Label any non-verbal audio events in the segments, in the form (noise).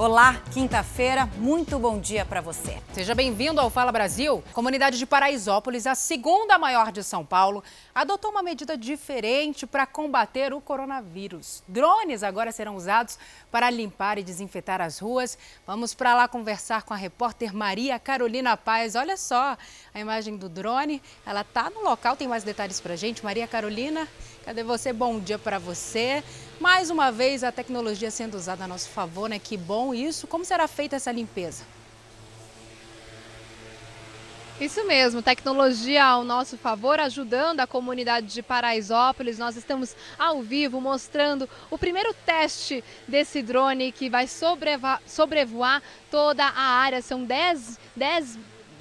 Olá, quinta-feira, muito bom dia para você. Seja bem-vindo ao Fala Brasil. Comunidade de Paraisópolis, a segunda maior de São Paulo, adotou uma medida diferente para combater o coronavírus. Drones agora serão usados para limpar e desinfetar as ruas. Vamos para lá conversar com a repórter Maria Carolina Paz. Olha só a imagem do drone. Ela está no local, tem mais detalhes para gente. Maria Carolina, cadê você? Bom dia para você. Mais uma vez a tecnologia sendo usada a nosso favor, né? Que bom isso. Como será feita essa limpeza? Isso mesmo, tecnologia ao nosso favor, ajudando a comunidade de Paraisópolis. Nós estamos ao vivo mostrando o primeiro teste desse drone que vai sobrevoar toda a área. São 10, 10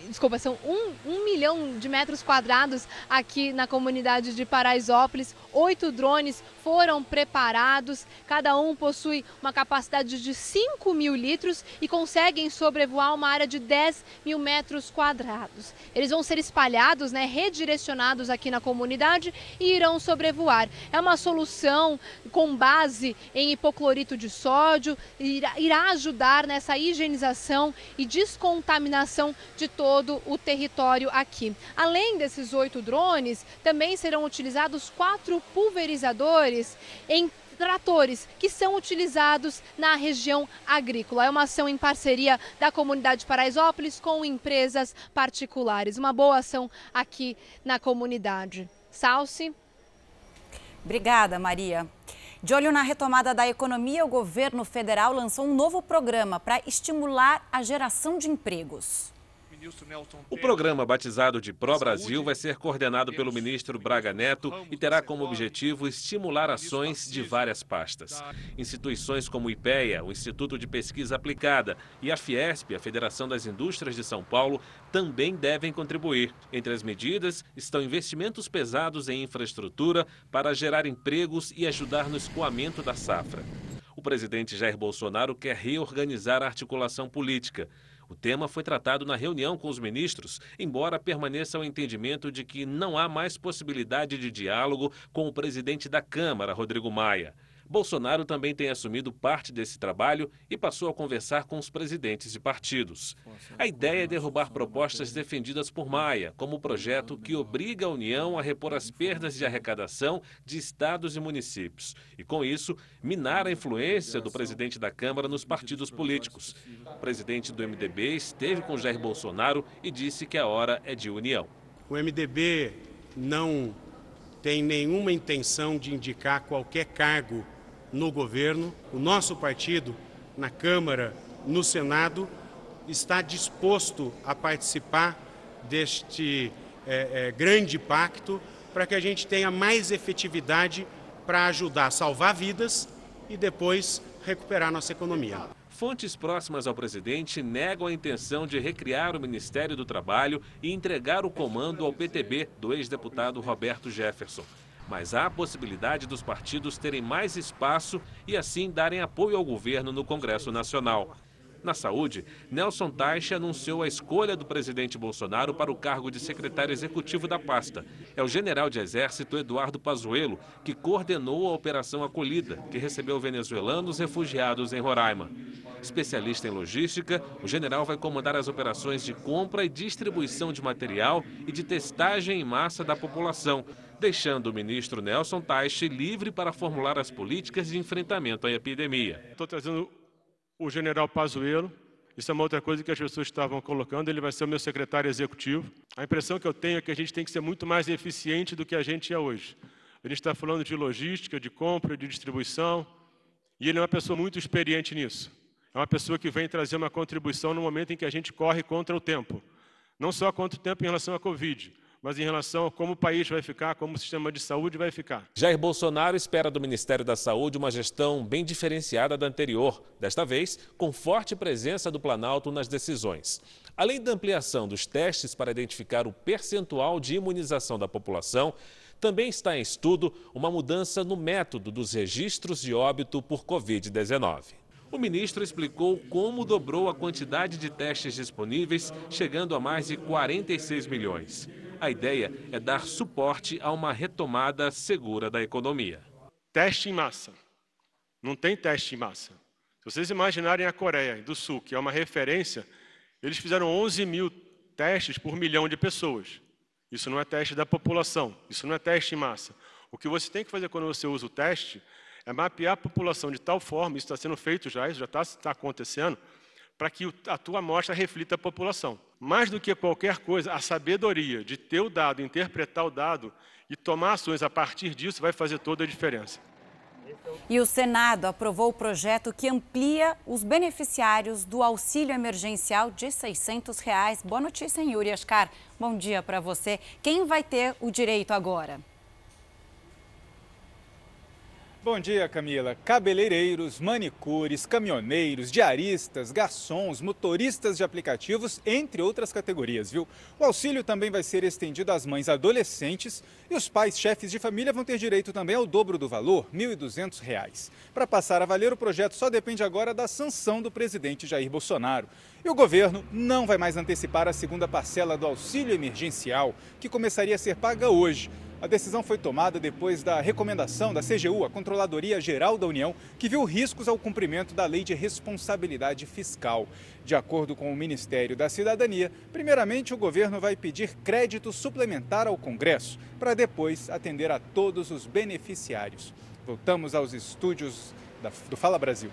desculpa, são um, um milhão de metros quadrados aqui na comunidade de Paraisópolis. Oito drones foram preparados, cada um possui uma capacidade de 5 mil litros e conseguem sobrevoar uma área de 10 mil metros quadrados. Eles vão ser espalhados, né, redirecionados aqui na comunidade e irão sobrevoar. É uma solução com base em hipoclorito de sódio, irá, irá ajudar nessa higienização e descontaminação de todo o território aqui. Além desses oito drones, também serão utilizados quatro pulverizadores em tratores que são utilizados na região agrícola. É uma ação em parceria da comunidade Paraisópolis com empresas particulares. Uma boa ação aqui na comunidade. Salce. Obrigada, Maria. De olho na retomada da economia, o governo federal lançou um novo programa para estimular a geração de empregos. O programa batizado de Pro Brasil vai ser coordenado pelo ministro Braga Neto e terá como objetivo estimular ações de várias pastas. Instituições como o IPEA, o Instituto de Pesquisa Aplicada, e a Fiesp, a Federação das Indústrias de São Paulo, também devem contribuir. Entre as medidas estão investimentos pesados em infraestrutura para gerar empregos e ajudar no escoamento da safra. O presidente Jair Bolsonaro quer reorganizar a articulação política. O tema foi tratado na reunião com os ministros, embora permaneça o entendimento de que não há mais possibilidade de diálogo com o presidente da Câmara, Rodrigo Maia. Bolsonaro também tem assumido parte desse trabalho e passou a conversar com os presidentes de partidos. A ideia é derrubar propostas defendidas por Maia, como o projeto que obriga a União a repor as perdas de arrecadação de estados e municípios. E, com isso, minar a influência do presidente da Câmara nos partidos políticos. O presidente do MDB esteve com Jair Bolsonaro e disse que a hora é de união. O MDB não tem nenhuma intenção de indicar qualquer cargo no governo. O nosso partido, na Câmara, no Senado, está disposto a participar deste é, é, grande pacto para que a gente tenha mais efetividade para ajudar a salvar vidas e depois recuperar nossa economia. Fontes próximas ao presidente negam a intenção de recriar o Ministério do Trabalho e entregar o comando ao PTB do ex-deputado Roberto Jefferson mas há a possibilidade dos partidos terem mais espaço e assim darem apoio ao governo no Congresso Nacional. Na saúde, Nelson Taixe anunciou a escolha do presidente Bolsonaro para o cargo de secretário executivo da pasta. É o general de exército Eduardo Pazuello, que coordenou a Operação Acolhida, que recebeu venezuelanos refugiados em Roraima. Especialista em logística, o general vai comandar as operações de compra e distribuição de material e de testagem em massa da população, deixando o ministro Nelson Taixe livre para formular as políticas de enfrentamento à epidemia. Estou trazendo o general Pazuello, isso é uma outra coisa que as pessoas estavam colocando, ele vai ser o meu secretário executivo. A impressão que eu tenho é que a gente tem que ser muito mais eficiente do que a gente é hoje. A gente está falando de logística, de compra, de distribuição, e ele é uma pessoa muito experiente nisso. É uma pessoa que vem trazer uma contribuição no momento em que a gente corre contra o tempo. Não só contra o tempo em relação à Covid, mas em relação a como o país vai ficar, como o sistema de saúde vai ficar. Jair Bolsonaro espera do Ministério da Saúde uma gestão bem diferenciada da anterior, desta vez com forte presença do Planalto nas decisões. Além da ampliação dos testes para identificar o percentual de imunização da população, também está em estudo uma mudança no método dos registros de óbito por Covid-19. O ministro explicou como dobrou a quantidade de testes disponíveis, chegando a mais de 46 milhões. A ideia é dar suporte a uma retomada segura da economia. Teste em massa. Não tem teste em massa. Se vocês imaginarem a Coreia do Sul, que é uma referência, eles fizeram 11 mil testes por milhão de pessoas. Isso não é teste da população, isso não é teste em massa. O que você tem que fazer quando você usa o teste é mapear a população de tal forma, isso está sendo feito já, isso já está, está acontecendo, para que a tua amostra reflita a população. Mais do que qualquer coisa, a sabedoria de ter o dado, interpretar o dado e tomar ações a partir disso vai fazer toda a diferença. E o Senado aprovou o projeto que amplia os beneficiários do auxílio emergencial de 600 reais. Boa notícia, hein, Yuri Ascar? Bom dia para você. Quem vai ter o direito agora? Bom dia, Camila. Cabeleireiros, manicures, caminhoneiros, diaristas, garçons, motoristas de aplicativos, entre outras categorias, viu? O auxílio também vai ser estendido às mães adolescentes e os pais chefes de família vão ter direito também ao dobro do valor, R$ 1.200. Para passar a valer, o projeto só depende agora da sanção do presidente Jair Bolsonaro. E o governo não vai mais antecipar a segunda parcela do auxílio emergencial, que começaria a ser paga hoje. A decisão foi tomada depois da recomendação da CGU, a Controladoria Geral da União, que viu riscos ao cumprimento da Lei de Responsabilidade Fiscal. De acordo com o Ministério da Cidadania, primeiramente o governo vai pedir crédito suplementar ao Congresso, para depois atender a todos os beneficiários. Voltamos aos estúdios do Fala Brasil.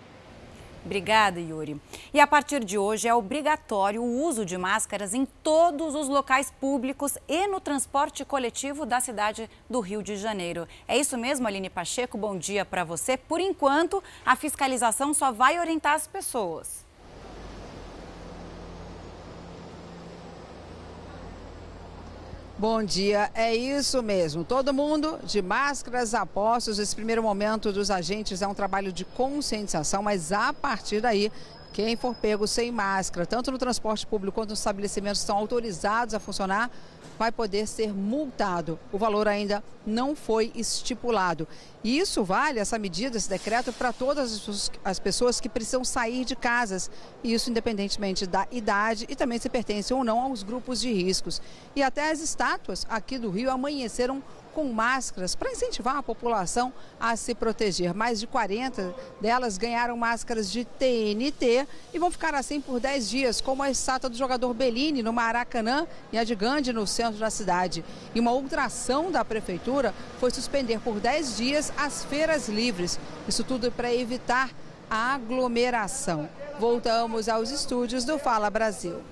Obrigada, Yuri. E a partir de hoje é obrigatório o uso de máscaras em todos os locais públicos e no transporte coletivo da cidade do Rio de Janeiro. É isso mesmo, Aline Pacheco? Bom dia para você. Por enquanto, a fiscalização só vai orientar as pessoas. Bom dia, é isso mesmo. Todo mundo de máscaras apostos. Esse primeiro momento dos agentes é um trabalho de conscientização, mas a partir daí quem for pego sem máscara, tanto no transporte público quanto nos estabelecimentos que estão autorizados a funcionar, vai poder ser multado. O valor ainda não foi estipulado. E isso vale, essa medida, esse decreto, para todas as pessoas que precisam sair de casas. Isso independentemente da idade e também se pertencem ou não aos grupos de riscos. E até as estátuas aqui do Rio amanheceram com máscaras para incentivar a população a se proteger. Mais de 40 delas ganharam máscaras de TNT e vão ficar assim por 10 dias, como a estátua do jogador Bellini no Maracanã e a de Gandhi no centro da cidade. E uma outra ação da prefeitura foi suspender por 10 dias as feiras livres. Isso tudo para evitar a aglomeração. Voltamos aos estúdios do Fala Brasil.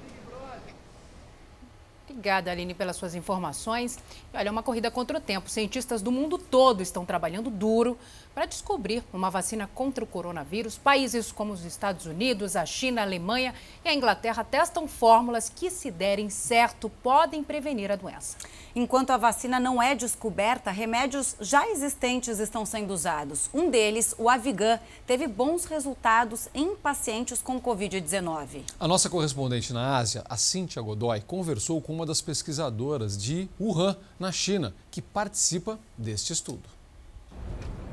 Obrigada, Aline, pelas suas informações. Olha, é uma corrida contra o tempo. Cientistas do mundo todo estão trabalhando duro para descobrir uma vacina contra o coronavírus. Países como os Estados Unidos, a China, a Alemanha e a Inglaterra testam fórmulas que, se derem certo, podem prevenir a doença. Enquanto a vacina não é descoberta, remédios já existentes estão sendo usados. Um deles, o Avigan, teve bons resultados em pacientes com Covid-19. A nossa correspondente na Ásia, a Cíntia Godoy, conversou com uma das pesquisadoras de Wuhan, na China, que participa deste estudo.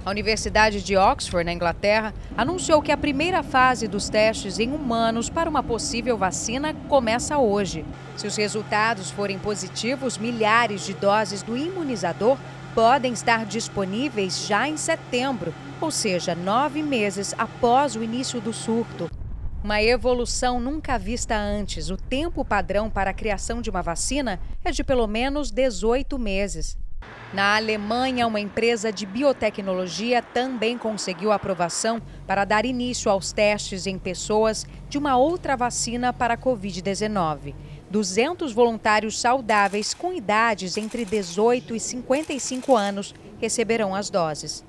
A Universidade de Oxford, na Inglaterra, anunciou que a primeira fase dos testes em humanos para uma possível vacina começa hoje. Se os resultados forem positivos, milhares de doses do imunizador podem estar disponíveis já em setembro, ou seja, nove meses após o início do surto. Uma evolução nunca vista antes. O tempo padrão para a criação de uma vacina é de pelo menos 18 meses. Na Alemanha, uma empresa de biotecnologia também conseguiu aprovação para dar início aos testes em pessoas de uma outra vacina para a Covid-19. 200 voluntários saudáveis com idades entre 18 e 55 anos receberão as doses.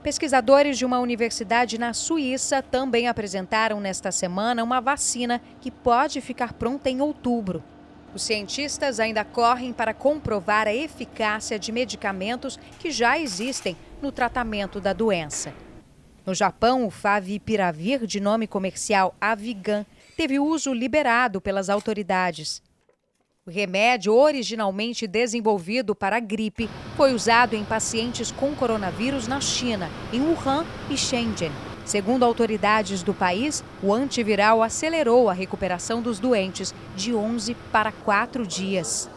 Pesquisadores de uma universidade na Suíça também apresentaram nesta semana uma vacina que pode ficar pronta em outubro. Os cientistas ainda correm para comprovar a eficácia de medicamentos que já existem no tratamento da doença. No Japão, o Favipiravir, de nome comercial Avigan, teve uso liberado pelas autoridades. O remédio, originalmente desenvolvido para a gripe, foi usado em pacientes com coronavírus na China, em Wuhan e Shenzhen. Segundo autoridades do país, o antiviral acelerou a recuperação dos doentes de 11 para 4 dias.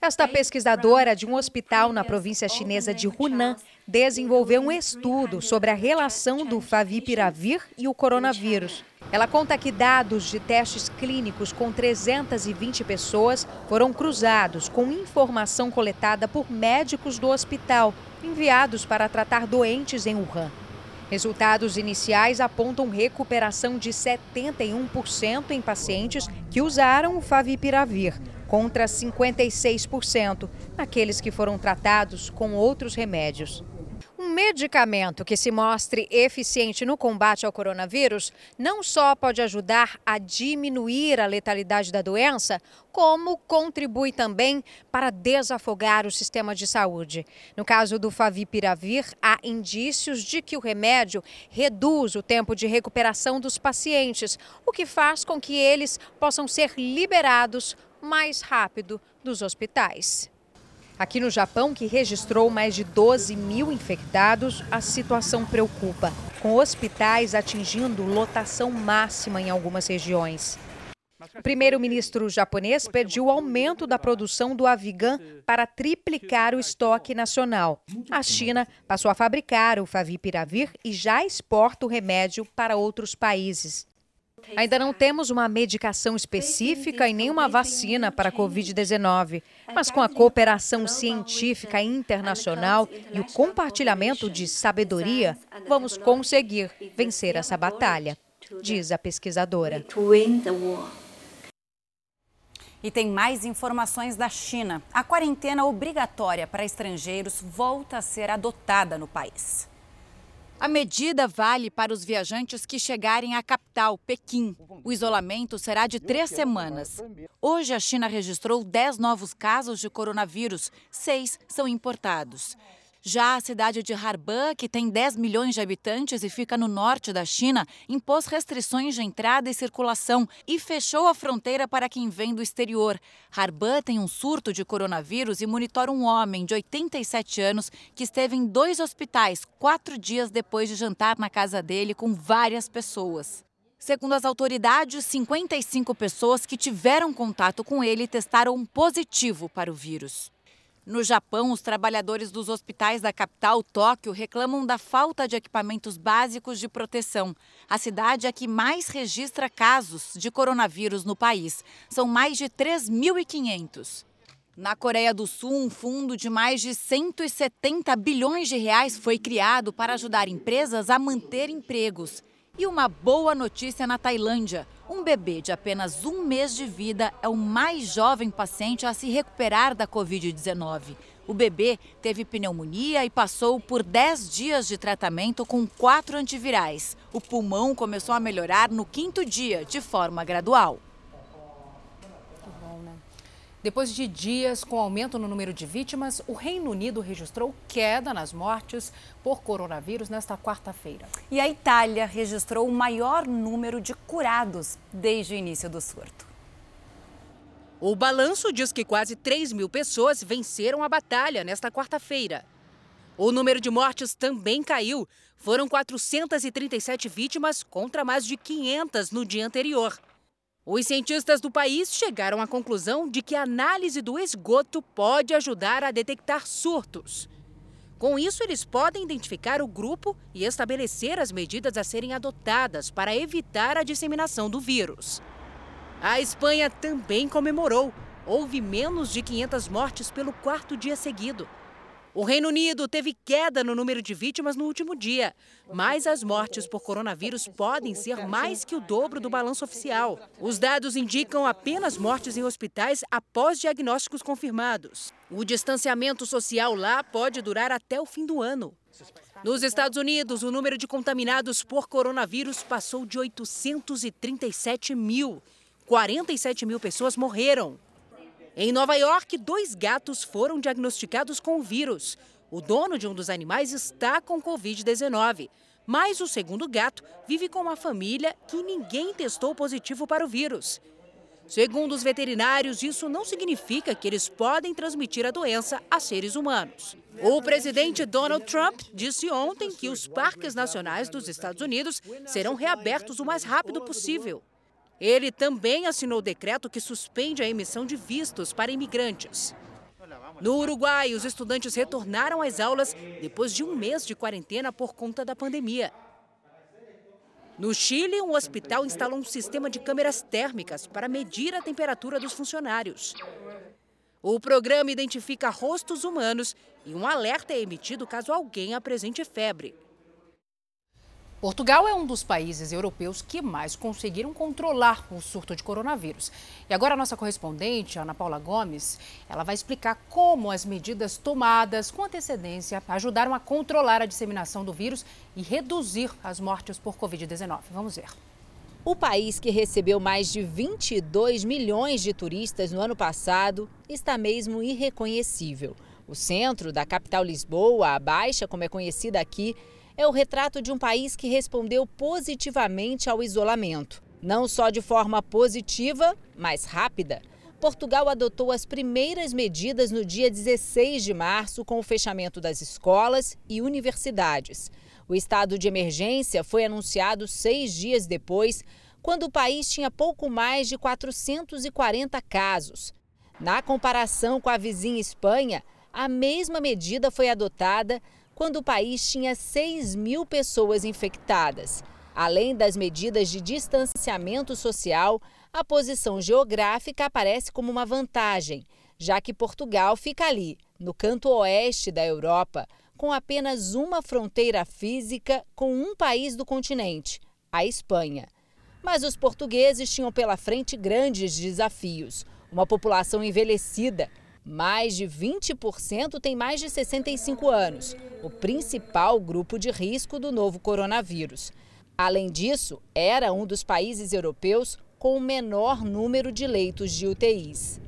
Esta pesquisadora de um hospital na província chinesa de Hunan desenvolveu um estudo sobre a relação do favipiravir e o coronavírus. Ela conta que dados de testes clínicos com 320 pessoas foram cruzados com informação coletada por médicos do hospital, enviados para tratar doentes em Wuhan. Resultados iniciais apontam recuperação de 71% em pacientes que usaram o favipiravir, contra 56% naqueles que foram tratados com outros remédios. Um medicamento que se mostre eficiente no combate ao coronavírus não só pode ajudar a diminuir a letalidade da doença, como contribui também para desafogar o sistema de saúde. No caso do Favipiravir, há indícios de que o remédio reduz o tempo de recuperação dos pacientes, o que faz com que eles possam ser liberados mais rápido dos hospitais. Aqui no Japão, que registrou mais de 12 mil infectados, a situação preocupa, com hospitais atingindo lotação máxima em algumas regiões. O primeiro-ministro japonês pediu o aumento da produção do Avigan para triplicar o estoque nacional. A China passou a fabricar o Favipiravir e já exporta o remédio para outros países. Ainda não temos uma medicação específica e nenhuma vacina para a Covid-19, mas com a cooperação científica internacional e o compartilhamento de sabedoria, vamos conseguir vencer essa batalha, diz a pesquisadora. E tem mais informações da China. A quarentena obrigatória para estrangeiros volta a ser adotada no país. A medida vale para os viajantes que chegarem à capital, Pequim. O isolamento será de três semanas. Hoje, a China registrou 10 novos casos de coronavírus, seis são importados. Já a cidade de Harbin, que tem 10 milhões de habitantes e fica no norte da China, impôs restrições de entrada e circulação e fechou a fronteira para quem vem do exterior. Harbin tem um surto de coronavírus e monitora um homem de 87 anos que esteve em dois hospitais quatro dias depois de jantar na casa dele com várias pessoas. Segundo as autoridades, 55 pessoas que tiveram contato com ele testaram positivo para o vírus. No Japão, os trabalhadores dos hospitais da capital, Tóquio, reclamam da falta de equipamentos básicos de proteção. A cidade é que mais registra casos de coronavírus no país. São mais de 3.500. Na Coreia do Sul, um fundo de mais de 170 bilhões de reais foi criado para ajudar empresas a manter empregos. E uma boa notícia na Tailândia. Um bebê de apenas um mês de vida é o mais jovem paciente a se recuperar da Covid-19. O bebê teve pneumonia e passou por 10 dias de tratamento com quatro antivirais. O pulmão começou a melhorar no quinto dia, de forma gradual. Depois de dias com aumento no número de vítimas, o Reino Unido registrou queda nas mortes por coronavírus nesta quarta-feira. E a Itália registrou o maior número de curados desde o início do surto. O balanço diz que quase 3 mil pessoas venceram a batalha nesta quarta-feira. O número de mortes também caiu. Foram 437 vítimas contra mais de 500 no dia anterior. Os cientistas do país chegaram à conclusão de que a análise do esgoto pode ajudar a detectar surtos. Com isso, eles podem identificar o grupo e estabelecer as medidas a serem adotadas para evitar a disseminação do vírus. A Espanha também comemorou. Houve menos de 500 mortes pelo quarto dia seguido. O Reino Unido teve queda no número de vítimas no último dia, mas as mortes por coronavírus podem ser mais que o dobro do balanço oficial. Os dados indicam apenas mortes em hospitais após diagnósticos confirmados. O distanciamento social lá pode durar até o fim do ano. Nos Estados Unidos, o número de contaminados por coronavírus passou de 837 mil. 47 mil pessoas morreram. Em Nova York, dois gatos foram diagnosticados com o vírus. O dono de um dos animais está com Covid-19. Mas o segundo gato vive com uma família que ninguém testou positivo para o vírus. Segundo os veterinários, isso não significa que eles podem transmitir a doença a seres humanos. O presidente Donald Trump disse ontem que os parques nacionais dos Estados Unidos serão reabertos o mais rápido possível. Ele também assinou o decreto que suspende a emissão de vistos para imigrantes. No Uruguai, os estudantes retornaram às aulas depois de um mês de quarentena por conta da pandemia. No Chile, um hospital instalou um sistema de câmeras térmicas para medir a temperatura dos funcionários. O programa identifica rostos humanos e um alerta é emitido caso alguém apresente febre. Portugal é um dos países europeus que mais conseguiram controlar o surto de coronavírus. E agora a nossa correspondente, Ana Paula Gomes, ela vai explicar como as medidas tomadas com antecedência ajudaram a controlar a disseminação do vírus e reduzir as mortes por Covid-19. Vamos ver. O país que recebeu mais de 22 milhões de turistas no ano passado está mesmo irreconhecível. O centro da capital Lisboa, a Baixa, como é conhecida aqui, é o retrato de um país que respondeu positivamente ao isolamento. Não só de forma positiva, mas rápida. Portugal adotou as primeiras medidas no dia 16 de março, com o fechamento das escolas e universidades. O estado de emergência foi anunciado seis dias depois, quando o país tinha pouco mais de 440 casos. Na comparação com a vizinha Espanha, a mesma medida foi adotada quando o país tinha 6 mil pessoas infectadas. Além das medidas de distanciamento social, a posição geográfica aparece como uma vantagem, já que Portugal fica ali, no canto oeste da Europa, com apenas uma fronteira física com um país do continente, a Espanha. Mas os portugueses tinham pela frente grandes desafios: uma população envelhecida mais de 20% tem mais de 65 anos, o principal grupo de risco do novo coronavírus. Além disso, era um dos países europeus com o menor número de leitos de UTIs.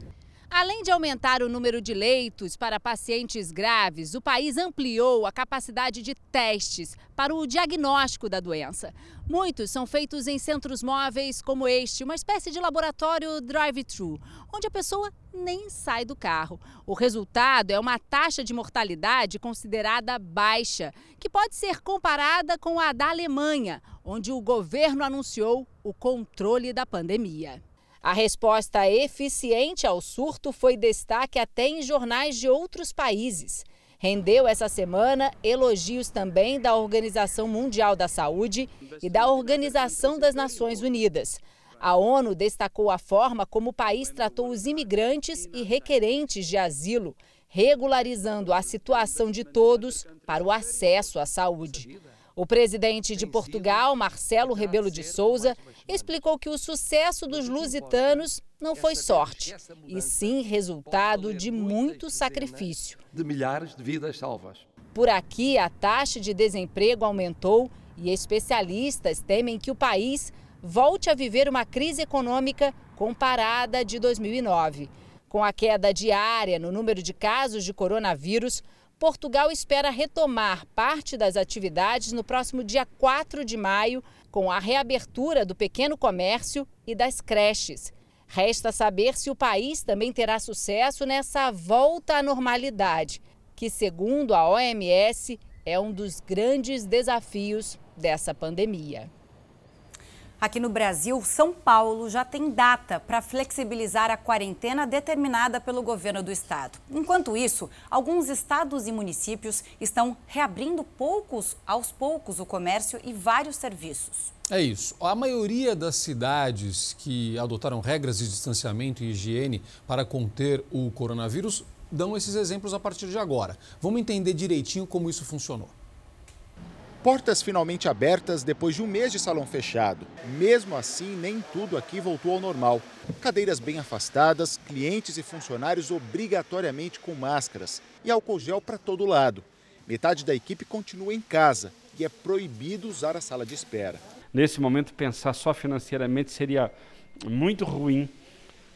Além de aumentar o número de leitos para pacientes graves, o país ampliou a capacidade de testes para o diagnóstico da doença. Muitos são feitos em centros móveis como este, uma espécie de laboratório drive-thru, onde a pessoa nem sai do carro. O resultado é uma taxa de mortalidade considerada baixa, que pode ser comparada com a da Alemanha, onde o governo anunciou o controle da pandemia. A resposta eficiente ao surto foi destaque até em jornais de outros países. Rendeu essa semana elogios também da Organização Mundial da Saúde e da Organização das Nações Unidas. A ONU destacou a forma como o país tratou os imigrantes e requerentes de asilo, regularizando a situação de todos para o acesso à saúde. O presidente de Portugal, Marcelo Rebelo de Souza, explicou que o sucesso dos lusitanos não foi sorte, e sim resultado de muito sacrifício. De milhares de vidas salvas. Por aqui, a taxa de desemprego aumentou e especialistas temem que o país volte a viver uma crise econômica comparada de 2009. Com a queda diária no número de casos de coronavírus, Portugal espera retomar parte das atividades no próximo dia 4 de maio, com a reabertura do pequeno comércio e das creches. Resta saber se o país também terá sucesso nessa volta à normalidade, que, segundo a OMS, é um dos grandes desafios dessa pandemia. Aqui no Brasil, São Paulo já tem data para flexibilizar a quarentena determinada pelo governo do estado. Enquanto isso, alguns estados e municípios estão reabrindo poucos aos poucos o comércio e vários serviços. É isso. A maioria das cidades que adotaram regras de distanciamento e higiene para conter o coronavírus dão esses exemplos a partir de agora. Vamos entender direitinho como isso funcionou. Portas finalmente abertas depois de um mês de salão fechado. Mesmo assim, nem tudo aqui voltou ao normal. Cadeiras bem afastadas, clientes e funcionários obrigatoriamente com máscaras e álcool gel para todo lado. Metade da equipe continua em casa e é proibido usar a sala de espera. Nesse momento, pensar só financeiramente seria muito ruim,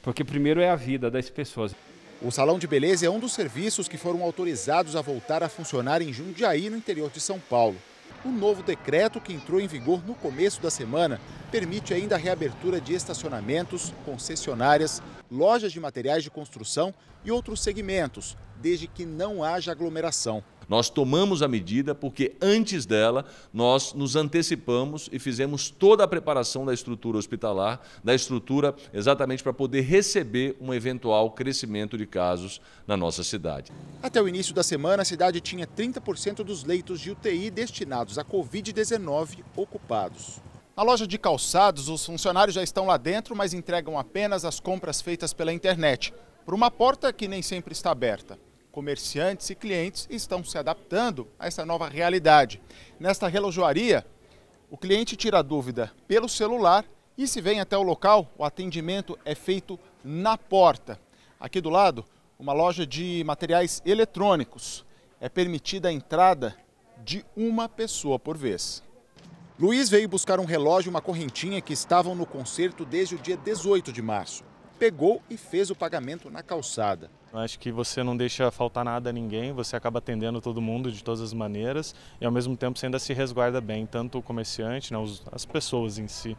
porque primeiro é a vida das pessoas. O salão de beleza é um dos serviços que foram autorizados a voltar a funcionar em Jundiaí, no interior de São Paulo. O novo decreto, que entrou em vigor no começo da semana, permite ainda a reabertura de estacionamentos, concessionárias, lojas de materiais de construção e outros segmentos, desde que não haja aglomeração. Nós tomamos a medida porque antes dela nós nos antecipamos e fizemos toda a preparação da estrutura hospitalar, da estrutura exatamente para poder receber um eventual crescimento de casos na nossa cidade. Até o início da semana, a cidade tinha 30% dos leitos de UTI destinados à Covid-19 ocupados. Na loja de calçados, os funcionários já estão lá dentro, mas entregam apenas as compras feitas pela internet, por uma porta que nem sempre está aberta comerciantes e clientes estão se adaptando a essa nova realidade. Nesta relojoaria, o cliente tira dúvida pelo celular e se vem até o local, o atendimento é feito na porta. Aqui do lado, uma loja de materiais eletrônicos. É permitida a entrada de uma pessoa por vez. Luiz veio buscar um relógio e uma correntinha que estavam no concerto desde o dia 18 de março. Pegou e fez o pagamento na calçada. Acho que você não deixa faltar nada a ninguém, você acaba atendendo todo mundo de todas as maneiras e ao mesmo tempo você ainda se resguarda bem, tanto o comerciante, né, as pessoas em si.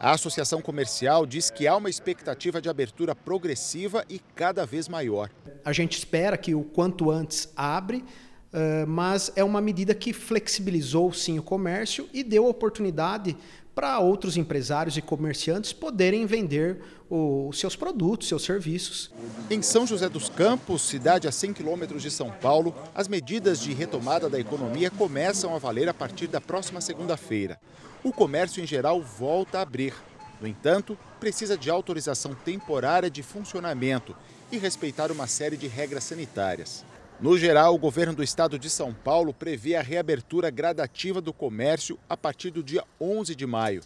A Associação Comercial diz que há uma expectativa de abertura progressiva e cada vez maior. A gente espera que o quanto antes abre, mas é uma medida que flexibilizou sim o comércio e deu oportunidade para outros empresários e comerciantes poderem vender os seus produtos, seus serviços. Em São José dos Campos, cidade a 100 quilômetros de São Paulo, as medidas de retomada da economia começam a valer a partir da próxima segunda-feira. O comércio em geral volta a abrir. No entanto, precisa de autorização temporária de funcionamento e respeitar uma série de regras sanitárias. No geral, o governo do estado de São Paulo prevê a reabertura gradativa do comércio a partir do dia 11 de maio.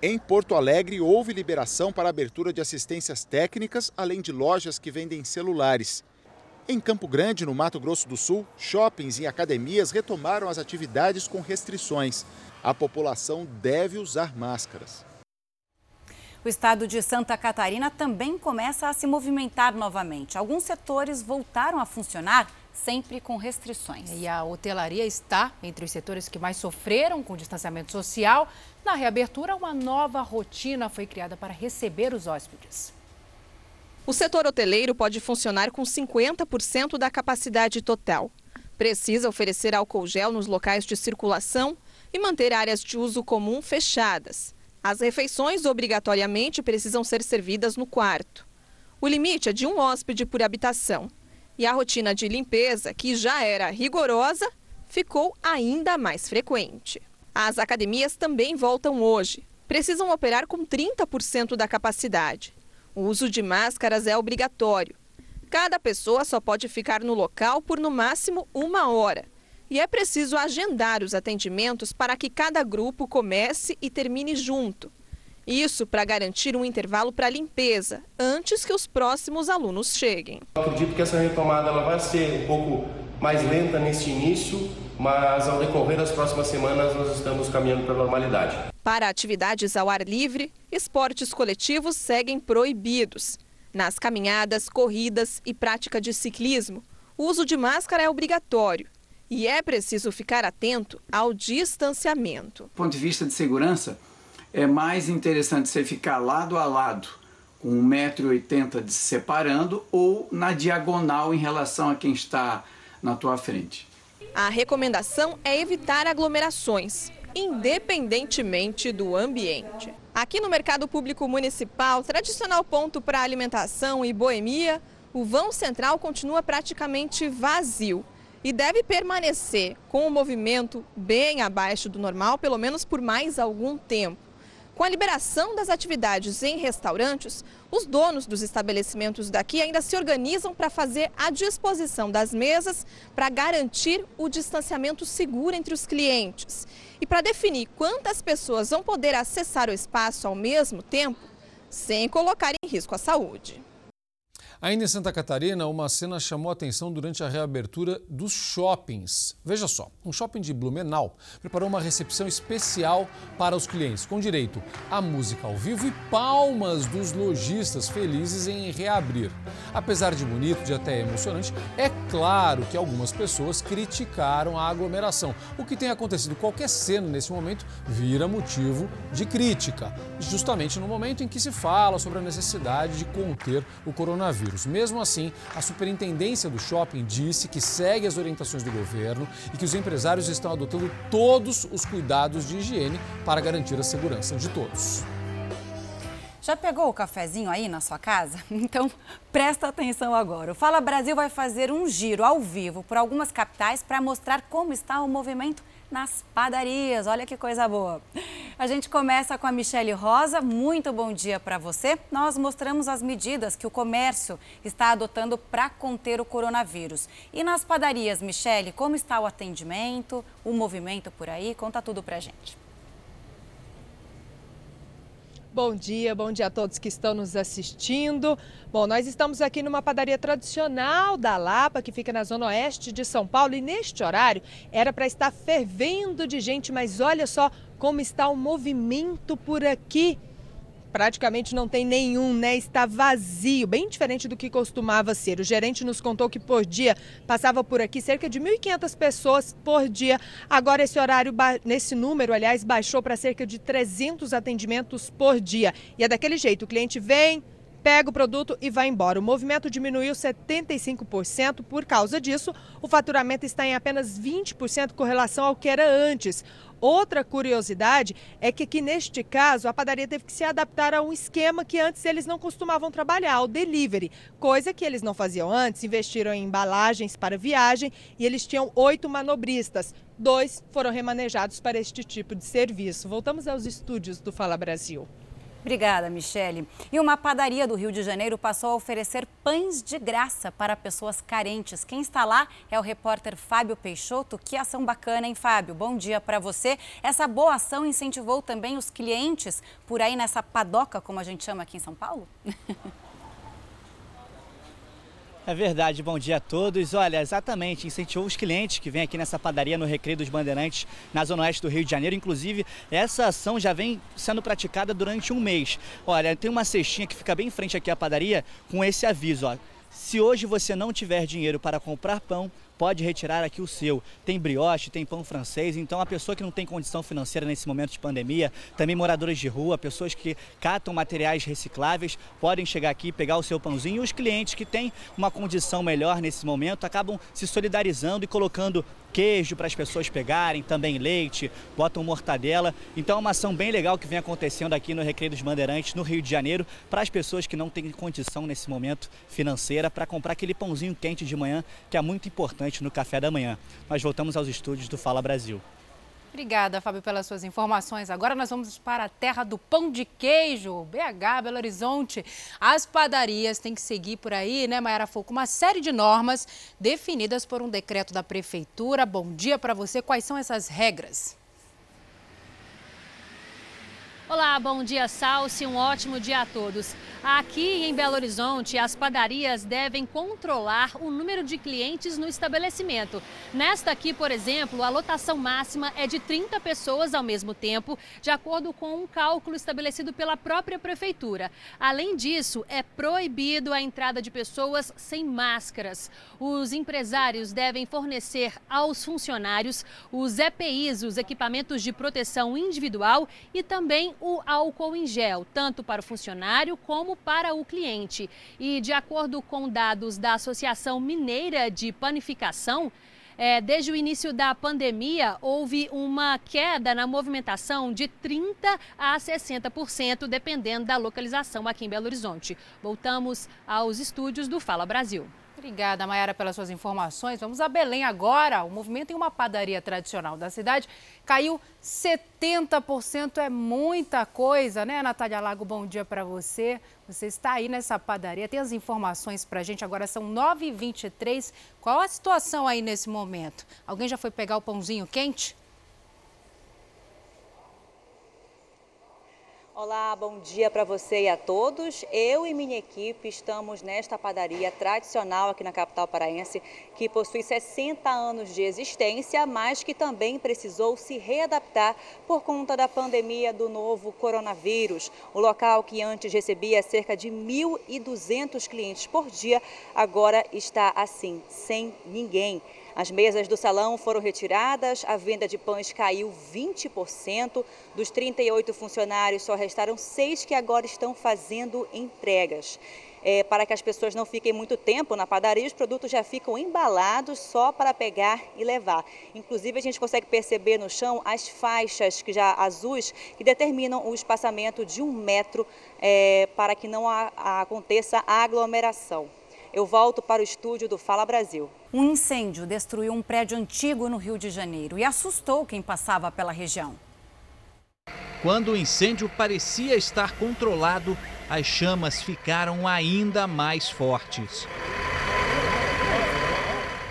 Em Porto Alegre, houve liberação para a abertura de assistências técnicas, além de lojas que vendem celulares. Em Campo Grande, no Mato Grosso do Sul, shoppings e academias retomaram as atividades com restrições. A população deve usar máscaras. O estado de Santa Catarina também começa a se movimentar novamente. Alguns setores voltaram a funcionar sempre com restrições. E a hotelaria está entre os setores que mais sofreram com o distanciamento social. Na reabertura, uma nova rotina foi criada para receber os hóspedes. O setor hoteleiro pode funcionar com 50% da capacidade total. Precisa oferecer álcool gel nos locais de circulação e manter áreas de uso comum fechadas. As refeições obrigatoriamente precisam ser servidas no quarto. O limite é de um hóspede por habitação. E a rotina de limpeza, que já era rigorosa, ficou ainda mais frequente. As academias também voltam hoje. Precisam operar com 30% da capacidade. O uso de máscaras é obrigatório. Cada pessoa só pode ficar no local por no máximo uma hora. E é preciso agendar os atendimentos para que cada grupo comece e termine junto. Isso para garantir um intervalo para limpeza, antes que os próximos alunos cheguem. Eu acredito que essa retomada ela vai ser um pouco mais lenta neste início, mas ao decorrer das próximas semanas nós estamos caminhando para a normalidade. Para atividades ao ar livre, esportes coletivos seguem proibidos. Nas caminhadas, corridas e prática de ciclismo, o uso de máscara é obrigatório. E é preciso ficar atento ao distanciamento. Do ponto de vista de segurança, é mais interessante você ficar lado a lado, com 1,80m se separando, ou na diagonal em relação a quem está na tua frente. A recomendação é evitar aglomerações, independentemente do ambiente. Aqui no Mercado Público Municipal, tradicional ponto para alimentação e boemia, o vão central continua praticamente vazio e deve permanecer com o movimento bem abaixo do normal, pelo menos por mais algum tempo. Com a liberação das atividades em restaurantes, os donos dos estabelecimentos daqui ainda se organizam para fazer a disposição das mesas para garantir o distanciamento seguro entre os clientes. E para definir quantas pessoas vão poder acessar o espaço ao mesmo tempo, sem colocar em risco a saúde. Ainda em Santa Catarina, uma cena chamou atenção durante a reabertura dos shoppings. Veja só, um shopping de Blumenau preparou uma recepção especial para os clientes, com direito a música ao vivo e palmas dos lojistas felizes em reabrir. Apesar de bonito, de até emocionante, é claro que algumas pessoas criticaram a aglomeração. O que tem acontecido, qualquer cena nesse momento vira motivo de crítica, justamente no momento em que se fala sobre a necessidade de conter o coronavírus. Coronavírus. Mesmo assim, a superintendência do shopping disse que segue as orientações do governo e que os empresários estão adotando todos os cuidados de higiene para garantir a segurança de todos. Já pegou o cafezinho aí na sua casa? (laughs) Então presta atenção agora. O Fala Brasil vai fazer um giro ao vivo por algumas capitais para mostrar como está o movimento nas padarias. Olha que coisa boa. A gente começa com a Michele Rosa. Muito bom dia para você. Nós mostramos as medidas que o comércio está adotando para conter o coronavírus. E nas padarias, Michele, como está o atendimento, o movimento por aí? Conta tudo para gente. Bom dia, bom dia a todos que estão nos assistindo. Bom, nós estamos aqui numa padaria tradicional da Lapa, que fica na zona oeste de São Paulo, e neste horário era para estar fervendo de gente, mas olha só como está o movimento por aqui praticamente não tem nenhum, né? Está vazio, bem diferente do que costumava ser. O gerente nos contou que por dia passava por aqui cerca de 1.500 pessoas por dia. Agora esse horário, nesse número, aliás, baixou para cerca de 300 atendimentos por dia. E é daquele jeito, o cliente vem, pega o produto e vai embora. O movimento diminuiu 75%. Por causa disso, o faturamento está em apenas 20% com relação ao que era antes. Outra curiosidade é que aqui neste caso a padaria teve que se adaptar a um esquema que antes eles não costumavam trabalhar, o delivery, coisa que eles não faziam antes, investiram em embalagens para viagem e eles tinham oito manobristas. Dois foram remanejados para este tipo de serviço. Voltamos aos estúdios do Fala Brasil. Obrigada, Michele. E uma padaria do Rio de Janeiro passou a oferecer pães de graça para pessoas carentes. Quem está lá é o repórter Fábio Peixoto. Que ação bacana, hein, Fábio? Bom dia para você. Essa boa ação incentivou também os clientes por aí nessa padoca, como a gente chama aqui em São Paulo? (laughs) É verdade, bom dia a todos. Olha, exatamente, incentivou os clientes que vêm aqui nessa padaria no Recreio dos Bandeirantes, na Zona Oeste do Rio de Janeiro. Inclusive, essa ação já vem sendo praticada durante um mês. Olha, tem uma cestinha que fica bem em frente aqui à padaria com esse aviso, ó. Se hoje você não tiver dinheiro para comprar pão, pode retirar aqui o seu. Tem brioche, tem pão francês, então a pessoa que não tem condição financeira nesse momento de pandemia, também moradores de rua, pessoas que catam materiais recicláveis, podem chegar aqui, pegar o seu pãozinho. E os clientes que têm uma condição melhor nesse momento acabam se solidarizando e colocando queijo para as pessoas pegarem, também leite, botam mortadela. Então é uma ação bem legal que vem acontecendo aqui no Recreio dos Bandeirantes, no Rio de Janeiro, para as pessoas que não têm condição nesse momento financeira para comprar aquele pãozinho quente de manhã, que é muito importante no café da manhã. Nós voltamos aos estúdios do Fala Brasil. Obrigada, Fábio, pelas suas informações. Agora nós vamos para a terra do pão de queijo, BH, Belo Horizonte. As padarias têm que seguir por aí, né, Mayara Foucault, uma série de normas definidas por um decreto da prefeitura. Bom dia para você. Quais são essas regras? Olá, bom dia, Salsi. Um ótimo dia a todos. Aqui em Belo Horizonte, as padarias devem controlar o número de clientes no estabelecimento. Nesta aqui, por exemplo, a lotação máxima é de 30 pessoas ao mesmo tempo, de acordo com um cálculo estabelecido pela própria prefeitura. Além disso, é proibido a entrada de pessoas sem máscaras. Os empresários devem fornecer aos funcionários os EPIs, os equipamentos de proteção individual e também o álcool em gel, tanto para o funcionário como para o cliente. E de acordo com dados da Associação Mineira de Panificação, é, desde o início da pandemia, houve uma queda na movimentação de 30% a 60%, dependendo da localização aqui em Belo Horizonte. Voltamos aos estúdios do Fala Brasil. Obrigada, Mayara, pelas suas informações. Vamos a Belém agora. O movimento em uma padaria tradicional da cidade caiu 70%. É muita coisa, né, Natália Lago? Bom dia para você. Você está aí nessa padaria. Tem as informações para a gente. Agora são 9h23. Qual a situação aí nesse momento? Alguém já foi pegar o pãozinho quente? Olá, bom dia para você e a todos. Eu e minha equipe estamos nesta padaria tradicional aqui na capital paraense, que possui 60 anos de existência, mas que também precisou se readaptar por conta da pandemia do novo coronavírus. O local que antes recebia cerca de 1.200 clientes por dia, agora está assim, sem ninguém. As mesas do salão foram retiradas, a venda de pães caiu 20%. Dos 38 funcionários, só restaram seis que agora estão fazendo entregas. é, para que as pessoas não fiquem muito tempo na padaria, os produtos já ficam embalados só para pegar e levar. Inclusive, a gente consegue perceber no chão as faixas que já azuis que determinam o espaçamento de um metro é, para que não a, a aconteça aglomeração. Eu volto para o estúdio do Fala Brasil. Um incêndio destruiu um prédio antigo no Rio de Janeiro e assustou quem passava pela região. Quando o incêndio parecia estar controlado, as chamas ficaram ainda mais fortes.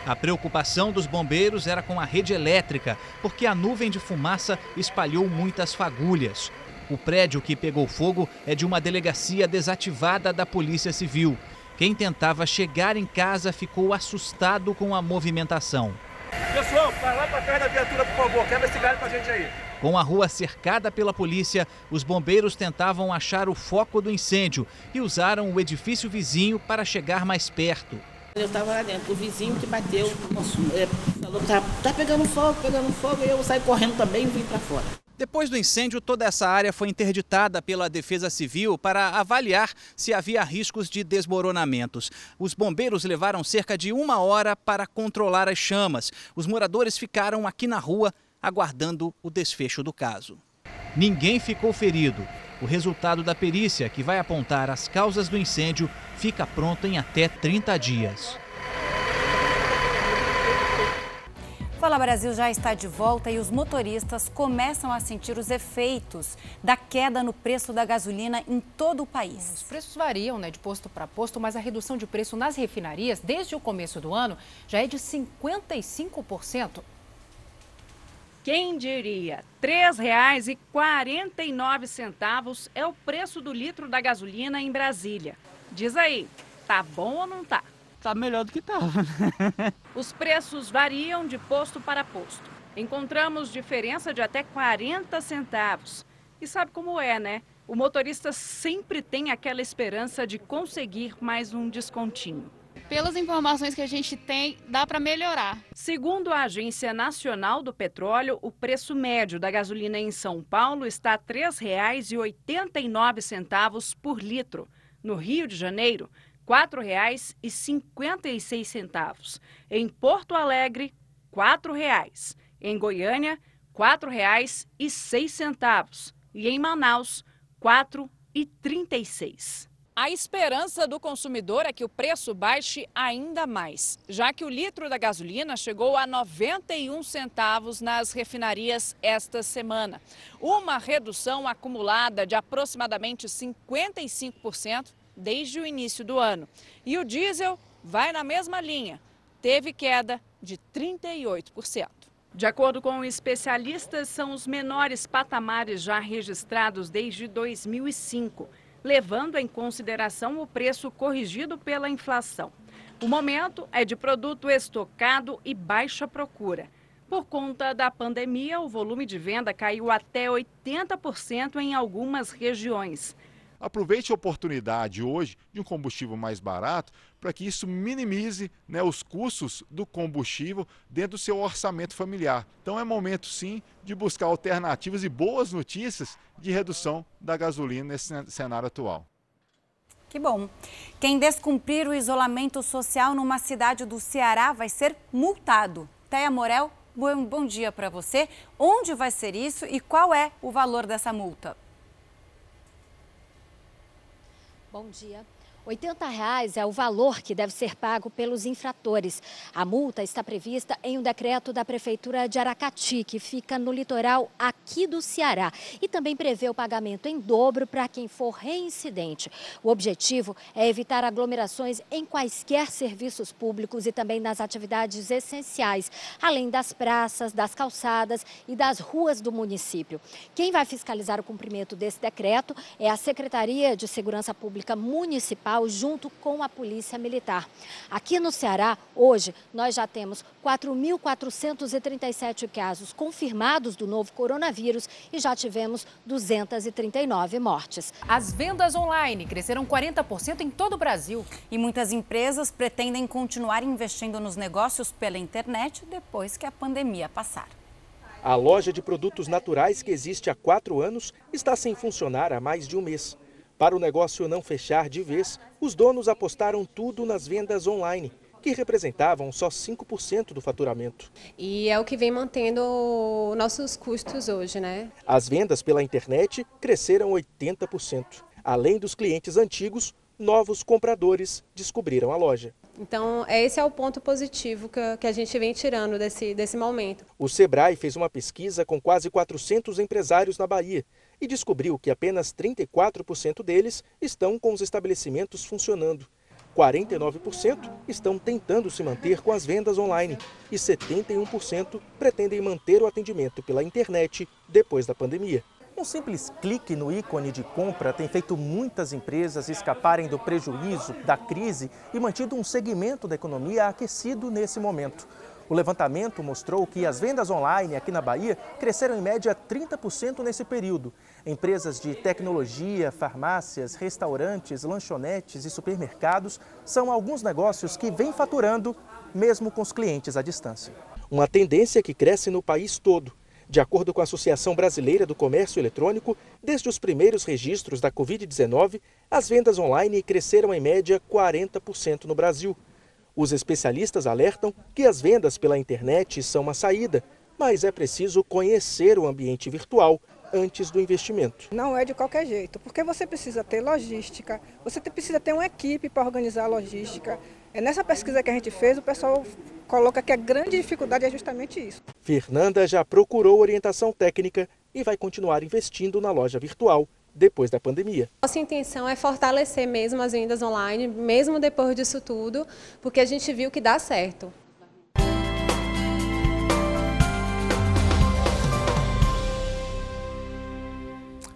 A preocupação dos bombeiros era com a rede elétrica, porque a nuvem de fumaça espalhou muitas fagulhas. O prédio que pegou fogo é de uma delegacia desativada da Polícia Civil. Quem tentava chegar em casa ficou assustado com a movimentação. Pessoal, vai lá para trás da viatura, por favor. Quebra esse galho para a gente aí. Com a rua cercada pela polícia, os bombeiros tentavam achar o foco do incêndio e usaram o edifício vizinho para chegar mais perto. Eu estava lá dentro, o vizinho que bateu, é, falou que tá, tá pegando fogo, pegando fogo, e eu saí correndo também e vim para fora. Depois do incêndio, toda essa área foi interditada pela Defesa Civil para avaliar se havia riscos de desmoronamentos. Os bombeiros levaram cerca de uma hora para controlar as chamas. Os moradores ficaram aqui na rua aguardando o desfecho do caso. Ninguém ficou ferido. O resultado da perícia, que vai apontar as causas do incêndio, fica pronto em até 30 dias. Fala Brasil já está de volta e os motoristas começam a sentir os efeitos da queda no preço da gasolina em todo o país. Os preços variam né, de posto para posto, mas a redução de preço nas refinarias desde o começo do ano já é de 55%. Quem diria? R$ 3,49 é o preço do litro da gasolina em Brasília. Diz aí, tá bom ou não tá? Tá melhor do que tava. (laughs) Os preços variam de posto para posto. Encontramos diferença de até 40 centavos. E sabe como é, né? O motorista sempre tem aquela esperança de conseguir mais um descontinho. Pelas informações que a gente tem, dá para melhorar. Segundo a Agência Nacional do Petróleo, o preço médio da gasolina em São Paulo está a R$ 3,89 por litro. No Rio de Janeiro, R$ 4,56. Em Porto Alegre, R$ 4,00. Em Goiânia, R$ 4,06. E em Manaus, R$ 4,36. A esperança do consumidor é que o preço baixe ainda mais, já que o litro da gasolina chegou a 91 centavos nas refinarias esta semana. Uma redução acumulada de aproximadamente 55% desde o início do ano. E o diesel vai na mesma linha, teve queda de 38%. De acordo com especialistas, são os menores patamares já registrados desde 2005 levando em consideração o preço corrigido pela inflação. O momento é de produto estocado e baixa procura. Por conta da pandemia, o volume de venda caiu até 80% em algumas regiões. Aproveite a oportunidade hoje de um combustível mais barato para que isso minimize né, os custos do combustível dentro do seu orçamento familiar. Então é momento sim de buscar alternativas e boas notícias de redução da gasolina nesse cenário atual. Que bom. Quem descumprir o isolamento social numa cidade do Ceará vai ser multado. Teia Morel, bom, bom dia para você. Onde vai ser isso e qual é o valor dessa multa? Bom dia. 80 reais é o valor que deve ser pago pelos infratores. A multa está prevista em um decreto da Prefeitura de Aracati, que fica no litoral aqui do Ceará. E também prevê o pagamento em dobro para quem for reincidente. O objetivo é evitar aglomerações em quaisquer serviços públicos e também nas atividades essenciais, além das praças, das calçadas e das ruas do município. Quem vai fiscalizar o cumprimento desse decreto é a Secretaria de Segurança Pública Municipal junto com a Polícia Militar. Aqui no Ceará, hoje, nós já temos 4.437 casos confirmados do novo coronavírus e já tivemos 239 mortes. As vendas online cresceram 40% em todo o Brasil. E muitas empresas pretendem continuar investindo nos negócios pela internet depois que a pandemia passar. A loja de produtos naturais que existe há quatro anos está sem funcionar há mais de um mês. Para o negócio não fechar de vez, os donos apostaram tudo nas vendas online, que representavam só 5% do faturamento. E é o que vem mantendo nossos custos hoje, né? As vendas pela internet cresceram 80%. Além dos clientes antigos, novos compradores descobriram a loja. Então, esse é o ponto positivo que, a gente vem tirando desse, desse momento. O Sebrae fez uma pesquisa com quase 400 empresários na Bahia e descobriu que apenas 34% deles estão com os estabelecimentos funcionando. 49% estão tentando se manter com as vendas online e 71% pretendem manter o atendimento pela internet depois da pandemia. Um simples clique no ícone de compra tem feito muitas empresas escaparem do prejuízo, da crise e mantido um segmento da economia aquecido nesse momento. O levantamento mostrou que as vendas online aqui na Bahia cresceram em média 30% nesse período. Empresas de tecnologia, farmácias, restaurantes, lanchonetes e supermercados são alguns negócios que vêm faturando, mesmo com os clientes à distância. Uma tendência que cresce no país todo. De acordo com a Associação Brasileira do Comércio Eletrônico, desde os primeiros registros da Covid-19, as vendas online cresceram em média 40% no Brasil. Os especialistas alertam que as vendas pela internet são uma saída, mas é preciso conhecer o ambiente virtual antes do investimento. Não é de qualquer jeito, porque você precisa ter logística, você precisa ter uma equipe para organizar a logística. É nessa pesquisa que a gente fez, o pessoal coloca que a grande dificuldade é justamente isso. Fernanda já procurou orientação técnica e vai continuar investindo na loja virtual depois da pandemia. Nossa intenção é fortalecer mesmo as vendas online, mesmo depois disso tudo, porque a gente viu que dá certo.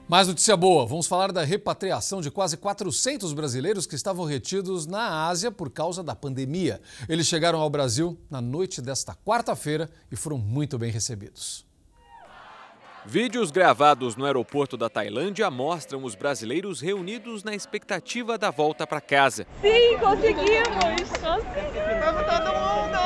Mais notícia boa, vamos falar da repatriação de quase 400 brasileiros que estavam retidos na Ásia por causa da pandemia. Eles chegaram ao Brasil na noite desta quarta-feira e foram muito bem recebidos. Vídeos gravados no aeroporto da Tailândia mostram os brasileiros reunidos na expectativa da volta para casa. Sim, conseguimos! Conseguimos! todo mundo!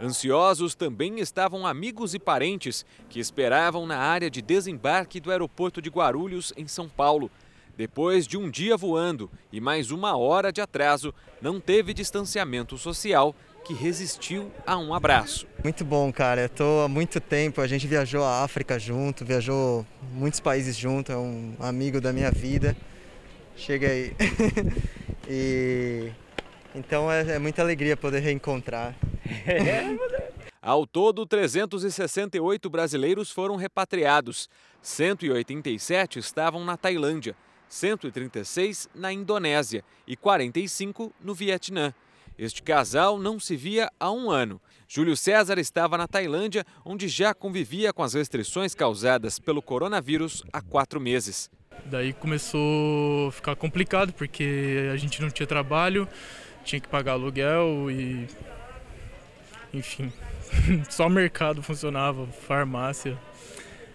Ansiosos também estavam amigos e parentes que esperavam na área de desembarque do aeroporto de Guarulhos, em São Paulo. Depois de um dia voando e mais uma hora de atraso, não teve distanciamento social que resistiu a um abraço. Muito bom, cara. Eu tô há muito tempo. A gente viajou a África junto, viajou muitos países junto. É um amigo da minha vida. Chega aí. (laughs) e então é, é muita alegria poder reencontrar. (laughs) Ao todo, 368 brasileiros foram repatriados. 187 estavam na Tailândia, 136 na Indonésia e 45 no Vietnã. Este casal não se via há um ano. Júlio César estava na Tailândia, onde já convivia com as restrições causadas pelo coronavírus há quatro meses. Daí começou a ficar complicado porque a gente não tinha trabalho, tinha que pagar aluguel e. Enfim, (laughs) só o mercado funcionava, farmácia.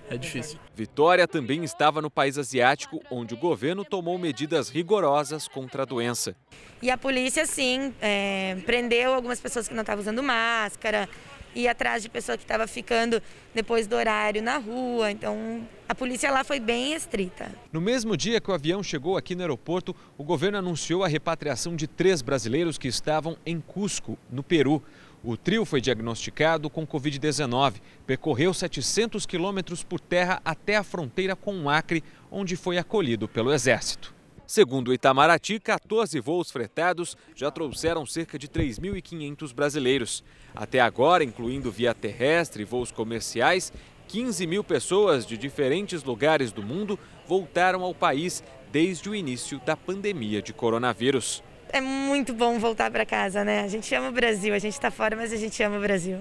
É difícil. Vitória também estava no país asiático, onde o governo tomou medidas rigorosas contra a doença. E a polícia, sim, é, prendeu algumas pessoas que não estavam usando máscara, ir atrás de pessoa que estava ficando depois do horário na rua. Então, a polícia lá foi bem estrita. No mesmo dia que o avião chegou aqui no aeroporto, o governo anunciou a repatriação de três brasileiros que estavam em Cusco, no Peru. O trio foi diagnosticado com Covid-19, percorreu 700 quilômetros por terra até a fronteira com o Acre, onde foi acolhido pelo Exército. Segundo o Itamaraty, 14 voos fretados já trouxeram cerca de 3.500 brasileiros. Até agora, incluindo via terrestre e voos comerciais, 15 mil pessoas de diferentes lugares do mundo voltaram ao país desde o início da pandemia de coronavírus. É muito bom voltar para casa, né? A gente ama o Brasil, a gente está fora, mas a gente ama o Brasil.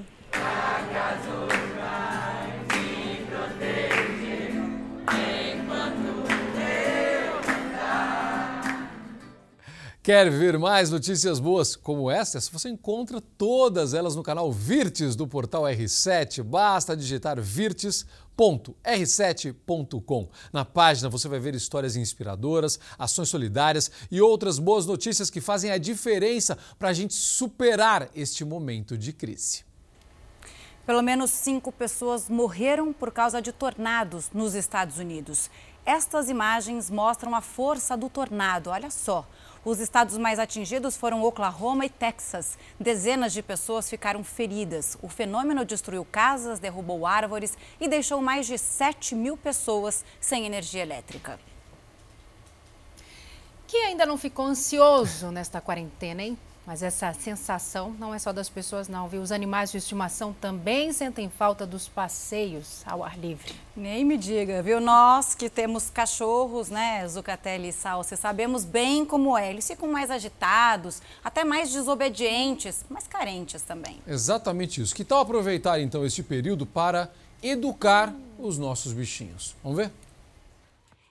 Quer ver mais notícias boas como estas? Você encontra todas elas no canal Virtes do portal R7. Basta digitar virtes.r7.com. Na página você vai ver histórias inspiradoras, ações solidárias e outras boas notícias que fazem a diferença para a gente superar este momento de crise. Pelo menos cinco pessoas morreram por causa de tornados nos Estados Unidos. Estas imagens mostram a força do tornado. Olha só. Os estados mais atingidos foram Oklahoma e Texas. Dezenas de pessoas ficaram feridas. O fenômeno destruiu casas, derrubou árvores e deixou mais de 7 mil pessoas sem energia elétrica. Que ainda não ficou ansioso nesta quarentena, hein? Mas essa sensação não é só das pessoas, não, viu? Os animais de estimação também sentem falta dos passeios ao ar livre. Nem me diga, viu? Nós que temos cachorros, né, Zucatelli e Salsa, sabemos bem como é. Eles ficam mais agitados, até mais desobedientes, mas carentes também. Exatamente isso. Que tal aproveitar então este período para educar os nossos bichinhos? Vamos ver?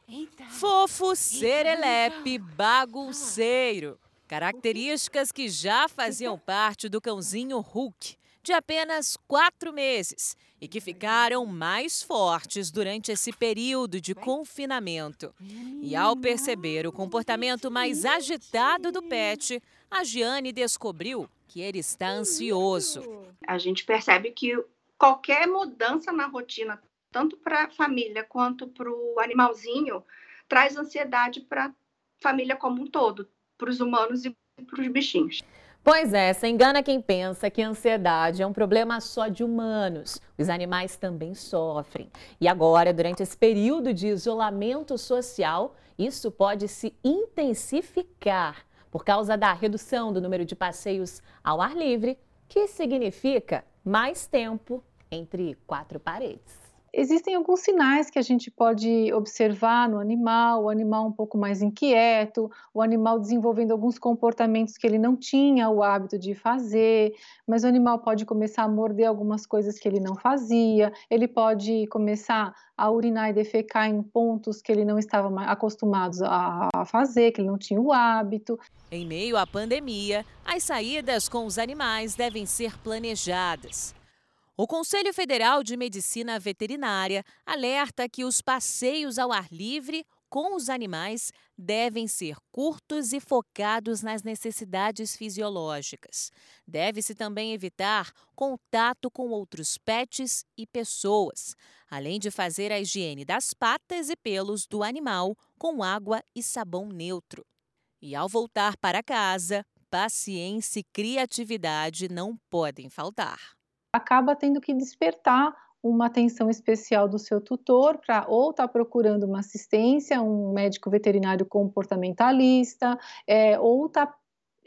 Eita. Fofo, serelepe, bagunceiro. Características que já faziam parte do cãozinho Hulk, de apenas quatro meses, e que ficaram mais fortes durante esse período de confinamento. E ao perceber o comportamento mais agitado do pet, a Giane descobriu que ele está ansioso. A gente percebe que qualquer mudança na rotina, tanto para a família quanto para o animalzinho, traz ansiedade para a família como um todo para os humanos e para os bichinhos. Pois é, se engana quem pensa que a ansiedade é um problema só de humanos. Os animais também sofrem. E agora, durante esse período de isolamento social, isso pode se intensificar por causa da redução do número de passeios ao ar livre, que significa mais tempo entre quatro paredes existem alguns sinais que a gente pode observar no animal, o animal um pouco mais inquieto, o animal desenvolvendo alguns comportamentos que ele não tinha o hábito de fazer, mas o animal pode começar a morder algumas coisas que ele não fazia, ele pode começar a urinar e defecar em pontos que ele não estava acostumado a fazer, que ele não tinha o hábito. Em meio à pandemia, as saídas com os animais devem ser planejadas. O Conselho Federal de Medicina Veterinária alerta que os passeios ao ar livre com os animais devem ser curtos e focados nas necessidades fisiológicas. Deve-se também evitar contato com outros pets e pessoas, além de fazer a higiene das patas e pelos do animal com água e sabão neutro. E ao voltar para casa, paciência e criatividade não podem faltar acaba tendo que despertar uma atenção especial do seu tutor para ou estar tá procurando uma assistência, um médico veterinário comportamentalista, é, ou está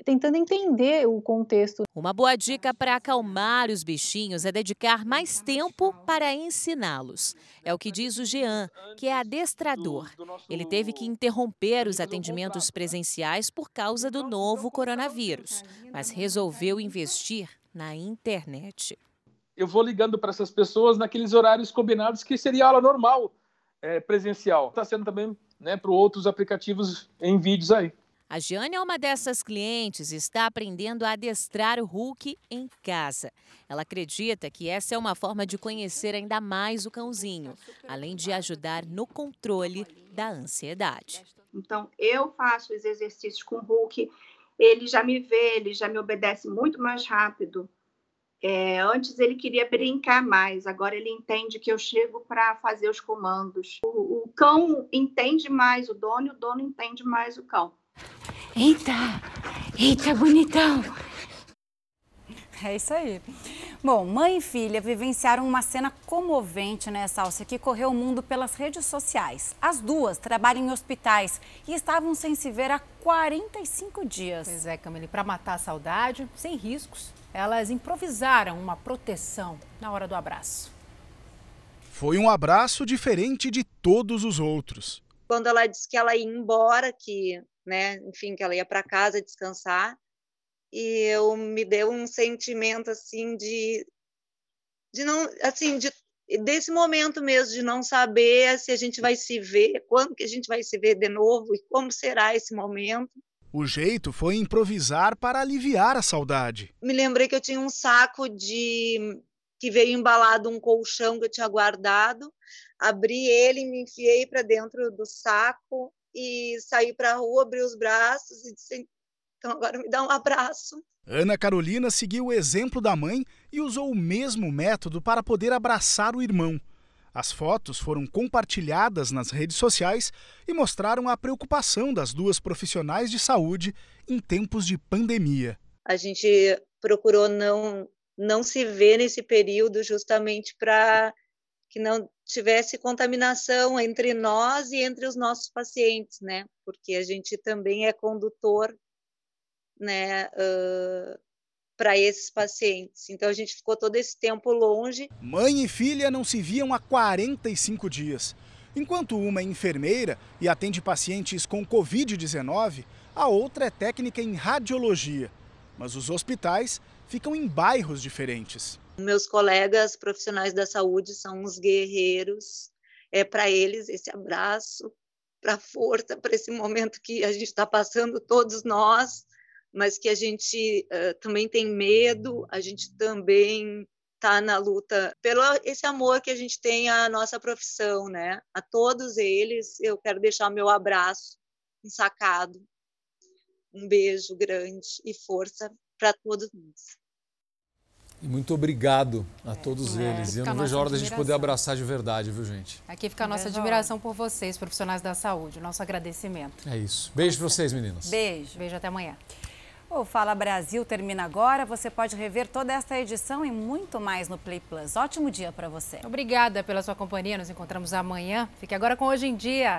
tentando entender o contexto. Uma boa dica para acalmar os bichinhos é dedicar mais tempo para ensiná-los. É o que diz o Jean, que é adestrador. Ele teve que interromper os atendimentos presenciais por causa do novo coronavírus, mas resolveu investir na internet eu vou ligando para essas pessoas naqueles horários combinados que seria aula normal é, presencial. Está sendo também né, para outros aplicativos em vídeos aí. A Giane é uma dessas clientes e está aprendendo a adestrar o Hulk em casa. Ela acredita que essa é uma forma de conhecer ainda mais o cãozinho, além de ajudar no controle da ansiedade. Então, eu faço os exercícios com o Hulk, ele já me vê, ele já me obedece muito mais rápido. É, antes ele queria brincar mais, agora ele entende que eu chego para fazer os comandos. O, o, cão entende mais o dono e o dono entende mais o cão. Eita! Eita, bonitão! É isso aí. Bom, mãe e filha vivenciaram uma cena comovente nessa alça que correu o mundo pelas redes sociais. As duas trabalham em hospitais e estavam sem se ver há 45 dias. Pois é, Camille, para matar a saudade, sem riscos, elas improvisaram uma proteção na hora do abraço. Foi um abraço diferente de todos os outros. Quando ela disse que ela ia embora, que, né, enfim, que ela ia para casa descansar, e eu me deu um sentimento assim de de não assim de desse momento mesmo de não saber se a gente vai se ver, quando que a gente vai se ver de novo e como será esse momento. O jeito foi improvisar para aliviar a saudade. Me lembrei que eu tinha um saco de que veio embalado um colchão que eu tinha guardado, abri ele, me enfiei para dentro do saco e saí para a rua, abri os braços e disse: "Então agora me dá um abraço". Ana Carolina seguiu o exemplo da mãe e usou o mesmo método para poder abraçar o irmão. As fotos foram compartilhadas nas redes sociais e mostraram a preocupação das duas profissionais de saúde em tempos de pandemia. A gente procurou não, não se ver nesse período justamente para que não tivesse contaminação entre nós e entre os nossos pacientes, né? Porque a gente também é condutor, né, uh, para esses pacientes. Então a gente ficou todo esse tempo longe. Mãe e filha não se viam há 45 dias. Enquanto uma é enfermeira e atende pacientes com Covid-19, a outra é técnica em radiologia. Mas os hospitais ficam em bairros diferentes. Meus colegas profissionais da saúde são uns guerreiros. É para eles esse abraço, para força, para esse momento que a gente está passando todos nós mas que a gente uh, também tem medo, a gente também está na luta pelo esse amor que a gente tem à nossa profissão, né? A todos eles eu quero deixar meu abraço ensacado, um beijo grande e força para todos nós. E muito obrigado a todos é, eles. E eu não vejo a hora da gente poder abraçar de verdade, viu, gente? Aqui fica a nossa admiração por vocês, profissionais da saúde, o nosso agradecimento. É isso. Beijo para vocês, meninas. Beijo. Beijo até amanhã. O Fala Brasil termina agora. Você pode rever toda esta edição e muito mais no Play Plus. Ótimo dia para você. Obrigada pela sua companhia. Nos encontramos amanhã. Fique agora com Hoje em Dia.